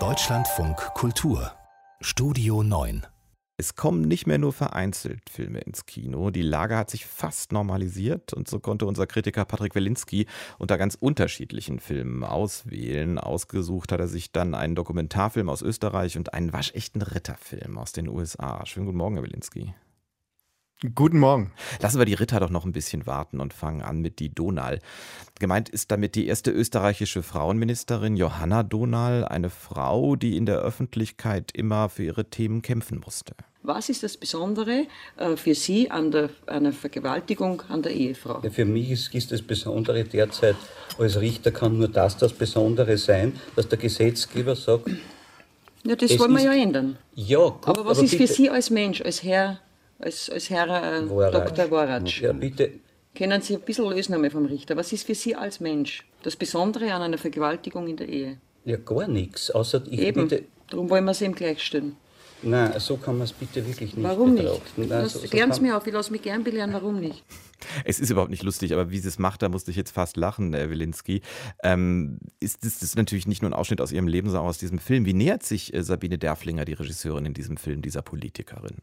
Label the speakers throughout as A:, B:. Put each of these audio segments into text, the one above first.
A: Deutschlandfunk Kultur Studio 9
B: es kommen nicht mehr nur vereinzelt Filme ins Kino. Die Lage hat sich fast normalisiert und so konnte unser Kritiker Patrick Welinski unter ganz unterschiedlichen Filmen auswählen. Ausgesucht hat er sich dann einen Dokumentarfilm aus Österreich und einen waschechten Ritterfilm aus den USA. Schönen guten Morgen, Herr Welinski.
C: Guten Morgen.
B: Lassen wir die Ritter doch noch ein bisschen warten und fangen an mit die Donal. Gemeint ist damit die erste österreichische Frauenministerin Johanna Donal, eine Frau, die in der Öffentlichkeit immer für ihre Themen kämpfen musste.
D: Was ist das Besondere äh, für Sie an der, einer Vergewaltigung an der Ehefrau?
E: Für mich ist, ist das Besondere derzeit als Richter kann nur das das Besondere sein, dass der Gesetzgeber sagt.
D: Ja, das wollen wir ja ändern.
E: Ja, gut,
D: aber was aber ist für Sie als Mensch, als Herr als, als Herr äh, Dr. Woratsch.
E: Ja, bitte.
D: Können Sie ein bisschen lösen einmal vom Richter? Was ist für Sie als Mensch das Besondere an einer Vergewaltigung in der Ehe?
E: Ja, gar nichts. Außer ich
D: Eben,
E: bitte.
D: darum wollen wir sie ihm gleichstellen.
E: Nein, so kann man es bitte wirklich nicht
D: Warum
E: betrachten.
D: nicht? Nein, so, so Klären Sie mir auf, ich lasse mich gern belehren, warum nicht?
B: Es ist überhaupt nicht lustig, aber wie sie es macht, da musste ich jetzt fast lachen, Herr Wilinski. Ähm, ist das ist natürlich nicht nur ein Ausschnitt aus ihrem Leben, sondern auch aus diesem Film. Wie nähert sich äh, Sabine Derflinger, die Regisseurin in diesem Film, dieser Politikerin?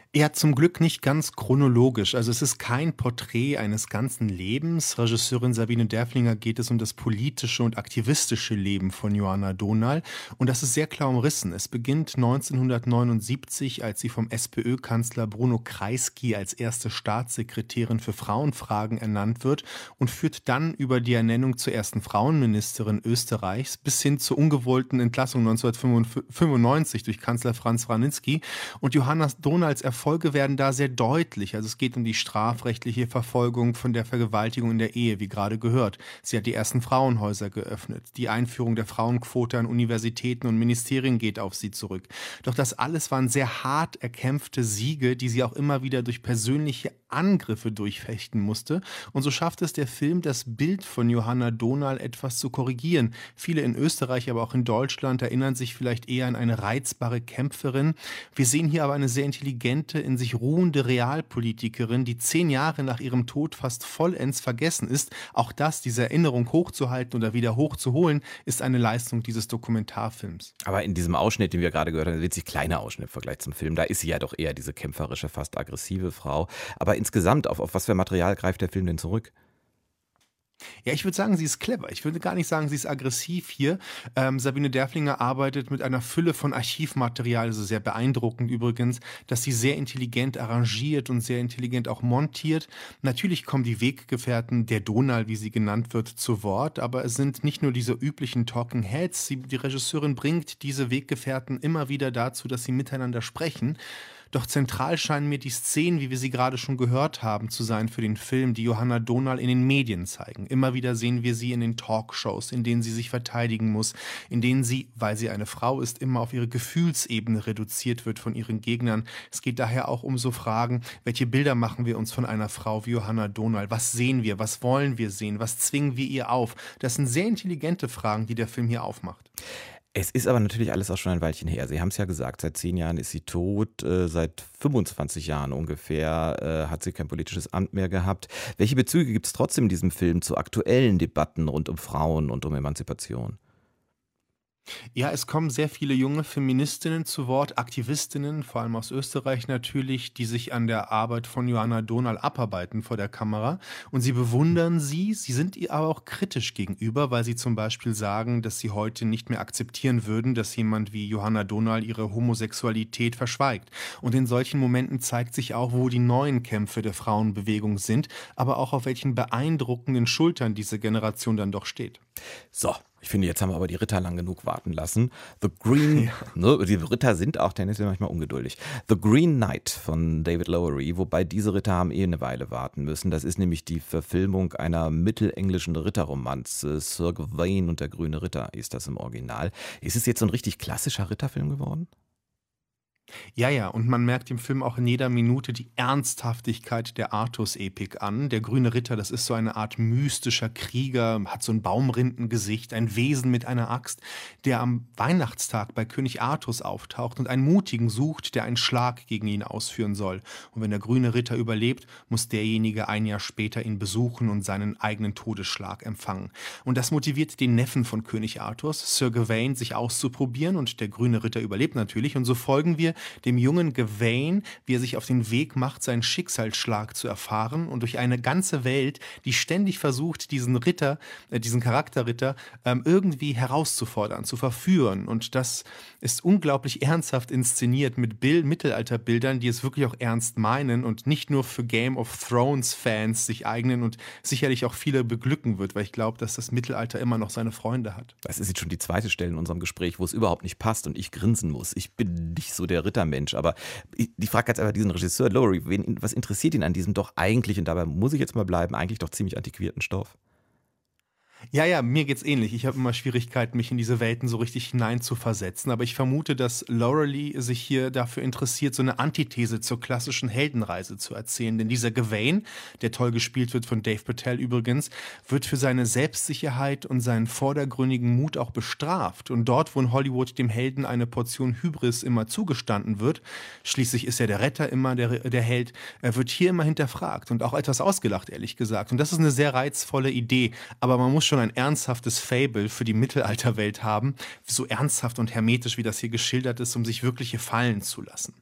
C: Ja, zum Glück nicht ganz chronologisch. Also es ist kein Porträt eines ganzen Lebens. Regisseurin Sabine Derflinger geht es um das politische und aktivistische Leben von Johanna Donal. Und das ist sehr klar umrissen. Es beginnt 1979, als sie vom SPÖ-Kanzler Bruno Kreisky als erste Staatssekretärin für Frauenfragen ernannt wird und führt dann über die Ernennung zur ersten Frauenministerin Österreichs bis hin zur ungewollten Entlassung 1995 durch Kanzler Franz Wranitzky. Und Johanna Donals Erfolg Erfolge werden da sehr deutlich. Also es geht um die strafrechtliche Verfolgung von der Vergewaltigung in der Ehe, wie gerade gehört. Sie hat die ersten Frauenhäuser geöffnet. Die Einführung der Frauenquote an Universitäten und Ministerien geht auf sie zurück. Doch das alles waren sehr hart erkämpfte Siege, die sie auch immer wieder durch persönliche Angriffe durchfechten musste. Und so schafft es der Film, das Bild von Johanna Donal etwas zu korrigieren. Viele in Österreich, aber auch in Deutschland erinnern sich vielleicht eher an eine reizbare Kämpferin. Wir sehen hier aber eine sehr intelligente in sich ruhende Realpolitikerin, die zehn Jahre nach ihrem Tod fast vollends vergessen ist. Auch das, diese Erinnerung hochzuhalten oder wieder hochzuholen, ist eine Leistung dieses Dokumentarfilms.
B: Aber in diesem Ausschnitt, den wir gerade gehört haben, ein winzig kleiner Ausschnitt im Vergleich zum Film, da ist sie ja doch eher diese kämpferische, fast aggressive Frau. Aber insgesamt, auf, auf was für Material greift der Film denn zurück?
C: Ja, ich würde sagen, sie ist clever. Ich würde gar nicht sagen, sie ist aggressiv hier. Ähm, Sabine Derflinger arbeitet mit einer Fülle von Archivmaterial, also sehr beeindruckend übrigens, dass sie sehr intelligent arrangiert und sehr intelligent auch montiert. Natürlich kommen die Weggefährten der Donal, wie sie genannt wird, zu Wort, aber es sind nicht nur diese üblichen Talking Heads. Sie, die Regisseurin bringt diese Weggefährten immer wieder dazu, dass sie miteinander sprechen. Doch zentral scheinen mir die Szenen, wie wir sie gerade schon gehört haben, zu sein für den Film, die Johanna Donal in den Medien zeigen. Immer wieder sehen wir sie in den Talkshows, in denen sie sich verteidigen muss, in denen sie, weil sie eine Frau ist, immer auf ihre Gefühlsebene reduziert wird von ihren Gegnern. Es geht daher auch um so Fragen, welche Bilder machen wir uns von einer Frau wie Johanna Donal? Was sehen wir? Was wollen wir sehen? Was zwingen wir ihr auf? Das sind sehr intelligente Fragen, die der Film hier aufmacht.
B: Es ist aber natürlich alles auch schon ein Weilchen her. Sie haben es ja gesagt, seit zehn Jahren ist sie tot, äh, seit 25 Jahren ungefähr äh, hat sie kein politisches Amt mehr gehabt. Welche Bezüge gibt es trotzdem in diesem Film zu aktuellen Debatten rund um Frauen und um Emanzipation?
C: Ja, es kommen sehr viele junge Feministinnen zu Wort, Aktivistinnen, vor allem aus Österreich natürlich, die sich an der Arbeit von Johanna Donal abarbeiten vor der Kamera. Und sie bewundern sie, sie sind ihr aber auch kritisch gegenüber, weil sie zum Beispiel sagen, dass sie heute nicht mehr akzeptieren würden, dass jemand wie Johanna Donal ihre Homosexualität verschweigt. Und in solchen Momenten zeigt sich auch, wo die neuen Kämpfe der Frauenbewegung sind, aber auch auf welchen beeindruckenden Schultern diese Generation dann doch steht.
B: So, ich finde, jetzt haben wir aber die Ritter lang genug warten lassen. The Green, ja. ne, die Ritter sind auch tendenziell manchmal ungeduldig. The Green Knight von David Lowery, wobei diese Ritter haben eh eine Weile warten müssen. Das ist nämlich die Verfilmung einer mittelenglischen Ritterromanze. Sir Gawain und der grüne Ritter ist das im Original. Ist es jetzt so ein richtig klassischer Ritterfilm geworden?
C: Ja, ja, und man merkt im Film auch in jeder Minute die Ernsthaftigkeit der Artus-Epik an. Der grüne Ritter, das ist so eine Art mystischer Krieger, hat so ein Baumrindengesicht, ein Wesen mit einer Axt, der am Weihnachtstag bei König Artus auftaucht und einen Mutigen sucht, der einen Schlag gegen ihn ausführen soll. Und wenn der grüne Ritter überlebt, muss derjenige ein Jahr später ihn besuchen und seinen eigenen Todesschlag empfangen. Und das motiviert den Neffen von König Artus, Sir Gawain, sich auszuprobieren und der grüne Ritter überlebt natürlich und so folgen wir dem jungen Gawain, wie er sich auf den Weg macht, seinen Schicksalsschlag zu erfahren und durch eine ganze Welt, die ständig versucht, diesen Ritter, äh, diesen Charakterritter ähm, irgendwie herauszufordern, zu verführen. Und das ist unglaublich ernsthaft inszeniert mit Bild Mittelalterbildern, die es wirklich auch ernst meinen und nicht nur für Game of Thrones Fans sich eignen und sicherlich auch viele beglücken wird, weil ich glaube, dass das Mittelalter immer noch seine Freunde hat.
B: Das ist jetzt schon die zweite Stelle in unserem Gespräch, wo es überhaupt nicht passt und ich grinsen muss. Ich bin nicht so der Rittermensch, aber ich, die frage jetzt einfach diesen Regisseur Lowry, wen, was interessiert ihn an diesem doch eigentlich, und dabei muss ich jetzt mal bleiben, eigentlich doch ziemlich antiquierten Stoff?
C: Ja, ja, mir geht's ähnlich. Ich habe immer Schwierigkeiten, mich in diese Welten so richtig hineinzuversetzen. Aber ich vermute, dass Laurelie sich hier dafür interessiert, so eine Antithese zur klassischen Heldenreise zu erzählen. Denn dieser Gawain, der toll gespielt wird von Dave Patel übrigens, wird für seine Selbstsicherheit und seinen vordergründigen Mut auch bestraft. Und dort, wo in Hollywood dem Helden eine Portion Hybris immer zugestanden wird, schließlich ist er der Retter immer der, der Held, er wird hier immer hinterfragt und auch etwas ausgelacht, ehrlich gesagt. Und das ist eine sehr reizvolle Idee. Aber man muss schon ein ernsthaftes Fable für die Mittelalterwelt haben, so ernsthaft und hermetisch, wie das hier geschildert ist, um sich wirkliche fallen zu lassen.